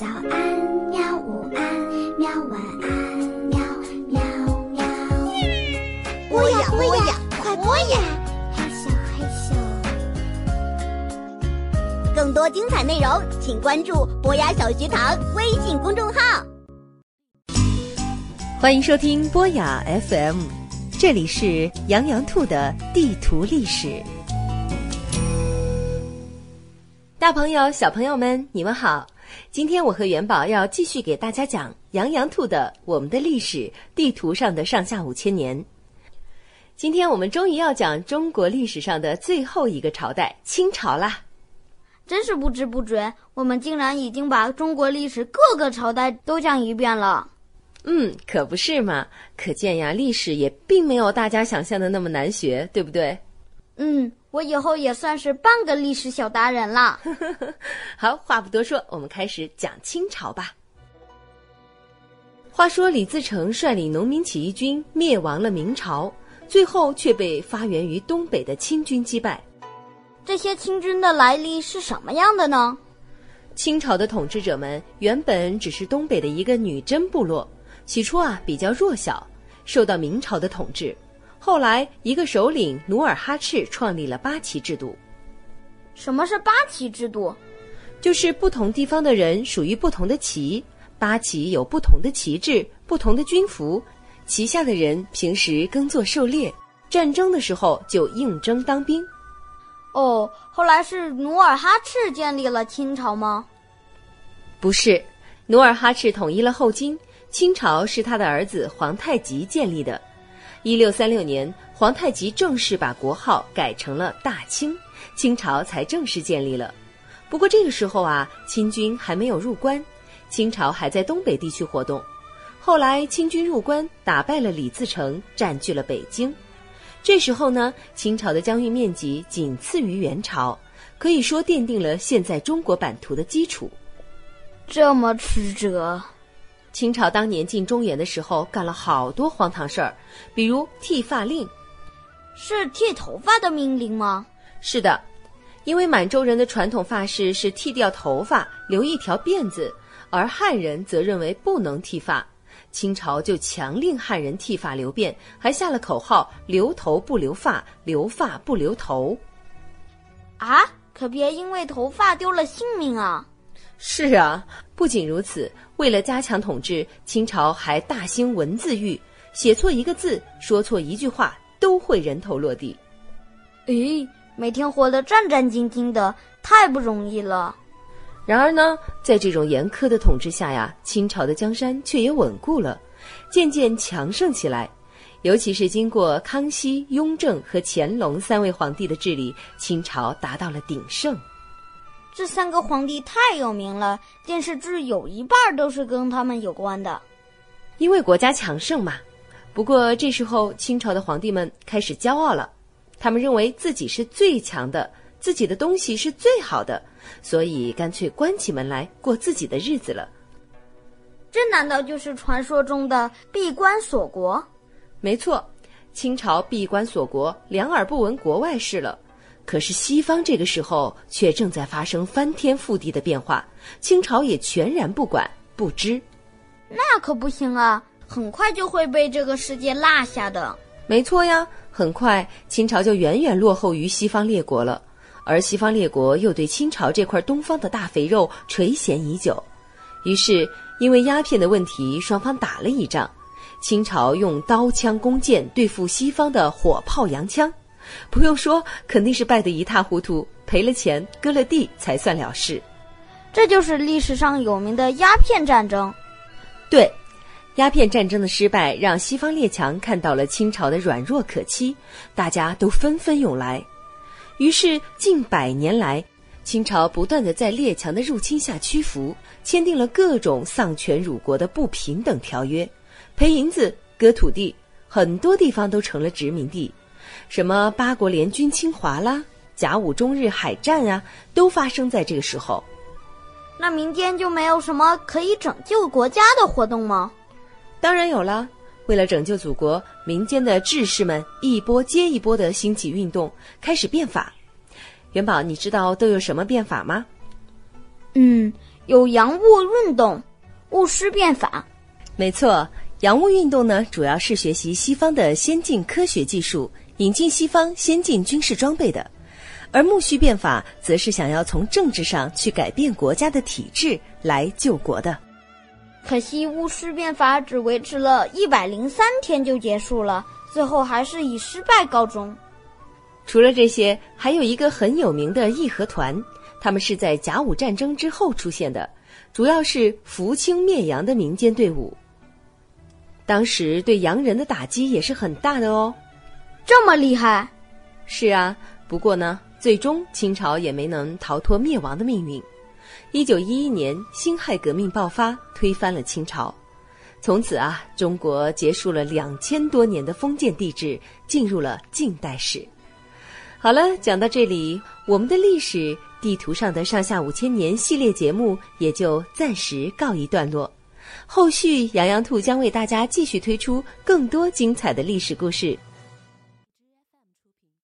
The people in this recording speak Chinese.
早安，喵！午安，喵！晚安，喵喵喵！播呀播呀，快播呀！嘿咻嘿咻。更多精彩内容，请关注博雅小学堂微信公众号。欢迎收听博雅 FM，这里是羊羊兔的地图历史。大朋友、小朋友们，你们好！今天我和元宝要继续给大家讲羊羊兔的《我们的历史地图上的上下五千年》。今天我们终于要讲中国历史上的最后一个朝代——清朝啦！真是不知不觉，我们竟然已经把中国历史各个朝代都讲一遍了。嗯，可不是嘛！可见呀，历史也并没有大家想象的那么难学，对不对？嗯，我以后也算是半个历史小达人了。好，话不多说，我们开始讲清朝吧。话说李自成率领农民起义军灭亡了明朝，最后却被发源于东北的清军击败。这些清军的来历是什么样的呢？清朝的统治者们原本只是东北的一个女真部落，起初啊比较弱小，受到明朝的统治。后来，一个首领努尔哈赤创立了八旗制度。什么是八旗制度？就是不同地方的人属于不同的旗，八旗有不同的旗帜、不同的军服，旗下的人平时耕作狩猎，战争的时候就应征当兵。哦，后来是努尔哈赤建立了清朝吗？不是，努尔哈赤统一了后金，清朝是他的儿子皇太极建立的。一六三六年，皇太极正式把国号改成了大清，清朝才正式建立了。不过这个时候啊，清军还没有入关，清朝还在东北地区活动。后来清军入关，打败了李自成，占据了北京。这时候呢，清朝的疆域面积仅次于元朝，可以说奠定了现在中国版图的基础。这么曲折。清朝当年进中原的时候，干了好多荒唐事儿，比如剃发令，是剃头发的命令吗？是的，因为满洲人的传统发式是剃掉头发，留一条辫子，而汉人则认为不能剃发，清朝就强令汉人剃发留辫，还下了口号：留头不留发，留发不留头。啊，可别因为头发丢了性命啊！是啊，不仅如此，为了加强统治，清朝还大兴文字狱，写错一个字，说错一句话，都会人头落地。诶，每天活得战战兢兢的，太不容易了。然而呢，在这种严苛的统治下呀，清朝的江山却也稳固了，渐渐强盛起来。尤其是经过康熙、雍正和乾隆三位皇帝的治理，清朝达到了鼎盛。这三个皇帝太有名了，电视剧有一半都是跟他们有关的。因为国家强盛嘛。不过这时候，清朝的皇帝们开始骄傲了，他们认为自己是最强的，自己的东西是最好的，所以干脆关起门来过自己的日子了。这难道就是传说中的闭关锁国？没错，清朝闭关锁国，两耳不闻国外事了。可是西方这个时候却正在发生翻天覆地的变化，清朝也全然不管不知。那可不行啊，很快就会被这个世界落下的。没错呀，很快清朝就远远落后于西方列国了，而西方列国又对清朝这块东方的大肥肉垂涎已久。于是因为鸦片的问题，双方打了一仗。清朝用刀枪弓箭对付西方的火炮洋枪。不用说，肯定是败得一塌糊涂，赔了钱，割了地才算了事。这就是历史上有名的鸦片战争。对，鸦片战争的失败让西方列强看到了清朝的软弱可欺，大家都纷纷涌来。于是近百年来，清朝不断的在列强的入侵下屈服，签订了各种丧权辱国的不平等条约，赔银子，割土地，很多地方都成了殖民地。什么八国联军侵华啦，甲午中日海战啊，都发生在这个时候。那民间就没有什么可以拯救国家的活动吗？当然有了。为了拯救祖国，民间的志士们一波接一波的兴起运动，开始变法。元宝，你知道都有什么变法吗？嗯，有洋务运动、戊戌变法。没错，洋务运动呢，主要是学习西方的先进科学技术，引进西方先进军事装备的；而戊戌变法则是想要从政治上去改变国家的体制，来救国的。可惜戊戌变法只维持了一百零三天就结束了，最后还是以失败告终。除了这些，还有一个很有名的义和团，他们是在甲午战争之后出现的，主要是扶清灭洋的民间队伍。当时对洋人的打击也是很大的哦。这么厉害？是啊，不过呢，最终清朝也没能逃脱灭亡的命运。一九一一年，辛亥革命爆发，推翻了清朝。从此啊，中国结束了两千多年的封建帝制，进入了近代史。好了，讲到这里，我们的历史地图上的上下五千年系列节目也就暂时告一段落。后续，洋洋兔将为大家继续推出更多精彩的历史故事。